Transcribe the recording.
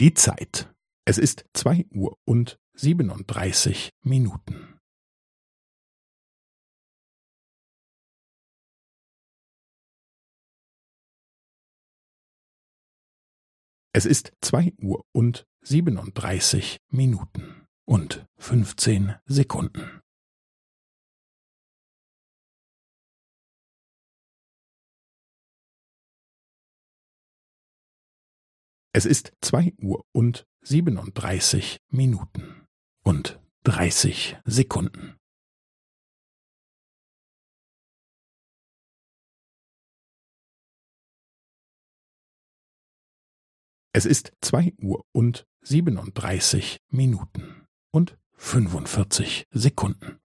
Die Zeit. Es ist zwei Uhr und siebenunddreißig Minuten. Es ist zwei Uhr und siebenunddreißig Minuten und fünfzehn Sekunden. Es ist zwei Uhr und siebenunddreißig Minuten und dreißig Sekunden. Es ist zwei Uhr und siebenunddreißig Minuten und fünfundvierzig Sekunden.